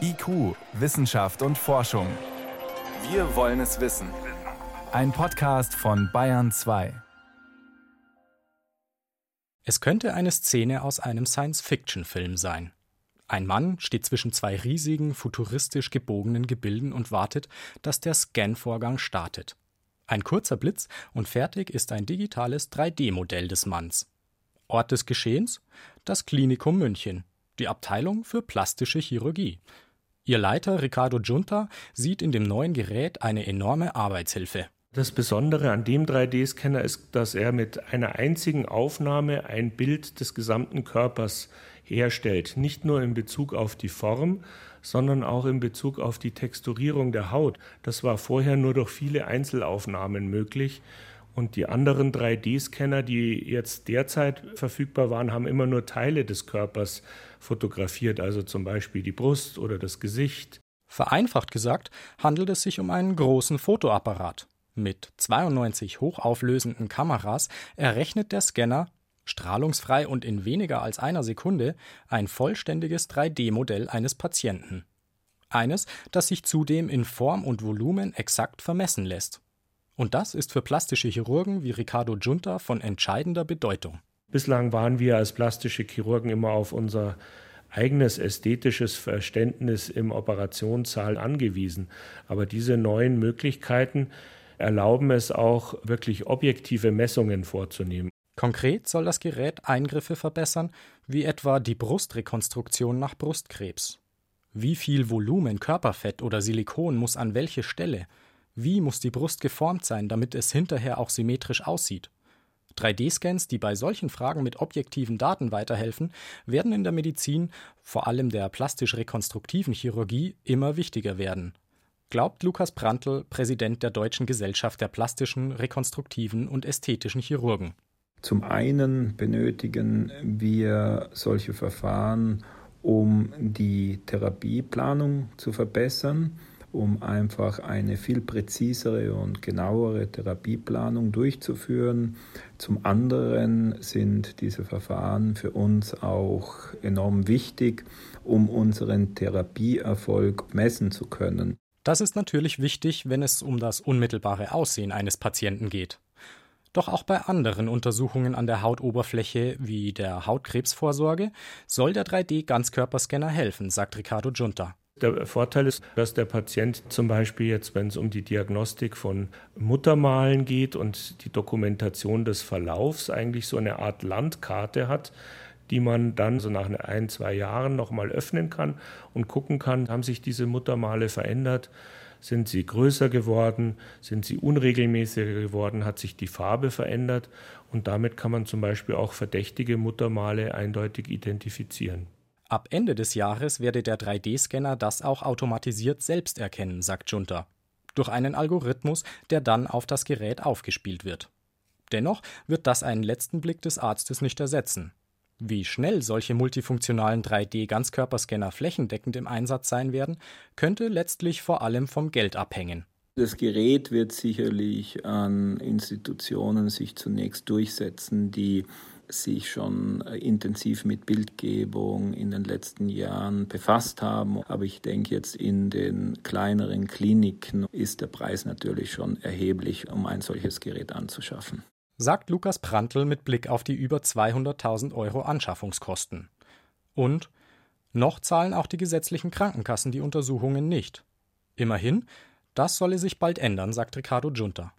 IQ, Wissenschaft und Forschung. Wir wollen es wissen. Ein Podcast von Bayern 2. Es könnte eine Szene aus einem Science-Fiction-Film sein. Ein Mann steht zwischen zwei riesigen, futuristisch gebogenen Gebilden und wartet, dass der Scan-Vorgang startet. Ein kurzer Blitz und fertig ist ein digitales 3D-Modell des Manns. Ort des Geschehens? Das Klinikum München, die Abteilung für plastische Chirurgie. Ihr Leiter Ricardo Junta sieht in dem neuen Gerät eine enorme Arbeitshilfe. Das Besondere an dem 3D-Scanner ist, dass er mit einer einzigen Aufnahme ein Bild des gesamten Körpers herstellt. Nicht nur in Bezug auf die Form, sondern auch in Bezug auf die Texturierung der Haut. Das war vorher nur durch viele Einzelaufnahmen möglich. Und die anderen 3D-Scanner, die jetzt derzeit verfügbar waren, haben immer nur Teile des Körpers fotografiert, also zum Beispiel die Brust oder das Gesicht. Vereinfacht gesagt handelt es sich um einen großen Fotoapparat. Mit 92 hochauflösenden Kameras errechnet der Scanner, strahlungsfrei und in weniger als einer Sekunde, ein vollständiges 3D-Modell eines Patienten. Eines, das sich zudem in Form und Volumen exakt vermessen lässt. Und das ist für plastische Chirurgen wie Ricardo Junta von entscheidender Bedeutung. Bislang waren wir als plastische Chirurgen immer auf unser eigenes ästhetisches Verständnis im Operationssaal angewiesen. Aber diese neuen Möglichkeiten erlauben es auch, wirklich objektive Messungen vorzunehmen. Konkret soll das Gerät Eingriffe verbessern, wie etwa die Brustrekonstruktion nach Brustkrebs. Wie viel Volumen Körperfett oder Silikon muss an welche Stelle? Wie muss die Brust geformt sein, damit es hinterher auch symmetrisch aussieht? 3D-Scans, die bei solchen Fragen mit objektiven Daten weiterhelfen, werden in der Medizin, vor allem der plastisch-rekonstruktiven Chirurgie, immer wichtiger werden glaubt Lukas Prantl, Präsident der Deutschen Gesellschaft der plastischen, rekonstruktiven und ästhetischen Chirurgen. Zum einen benötigen wir solche Verfahren, um die Therapieplanung zu verbessern, um einfach eine viel präzisere und genauere Therapieplanung durchzuführen. Zum anderen sind diese Verfahren für uns auch enorm wichtig, um unseren Therapieerfolg messen zu können. Das ist natürlich wichtig, wenn es um das unmittelbare Aussehen eines Patienten geht. Doch auch bei anderen Untersuchungen an der Hautoberfläche wie der Hautkrebsvorsorge soll der 3D-Ganzkörperscanner helfen, sagt Ricardo Junta. Der Vorteil ist, dass der Patient zum Beispiel jetzt, wenn es um die Diagnostik von Muttermalen geht und die Dokumentation des Verlaufs eigentlich so eine Art Landkarte hat, die man dann so nach ein, zwei Jahren nochmal öffnen kann und gucken kann, haben sich diese Muttermale verändert, sind sie größer geworden, sind sie unregelmäßiger geworden, hat sich die Farbe verändert? Und damit kann man zum Beispiel auch verdächtige Muttermale eindeutig identifizieren. Ab Ende des Jahres werde der 3D-Scanner das auch automatisiert selbst erkennen, sagt Junta. Durch einen Algorithmus, der dann auf das Gerät aufgespielt wird. Dennoch wird das einen letzten Blick des Arztes nicht ersetzen. Wie schnell solche multifunktionalen 3D-Ganzkörperscanner flächendeckend im Einsatz sein werden, könnte letztlich vor allem vom Geld abhängen. Das Gerät wird sicherlich an Institutionen sich zunächst durchsetzen, die sich schon intensiv mit Bildgebung in den letzten Jahren befasst haben. Aber ich denke, jetzt in den kleineren Kliniken ist der Preis natürlich schon erheblich, um ein solches Gerät anzuschaffen sagt Lukas Prantl mit Blick auf die über 200.000 Euro Anschaffungskosten. Und noch zahlen auch die gesetzlichen Krankenkassen die Untersuchungen nicht. Immerhin, das solle sich bald ändern, sagt Ricardo Junta.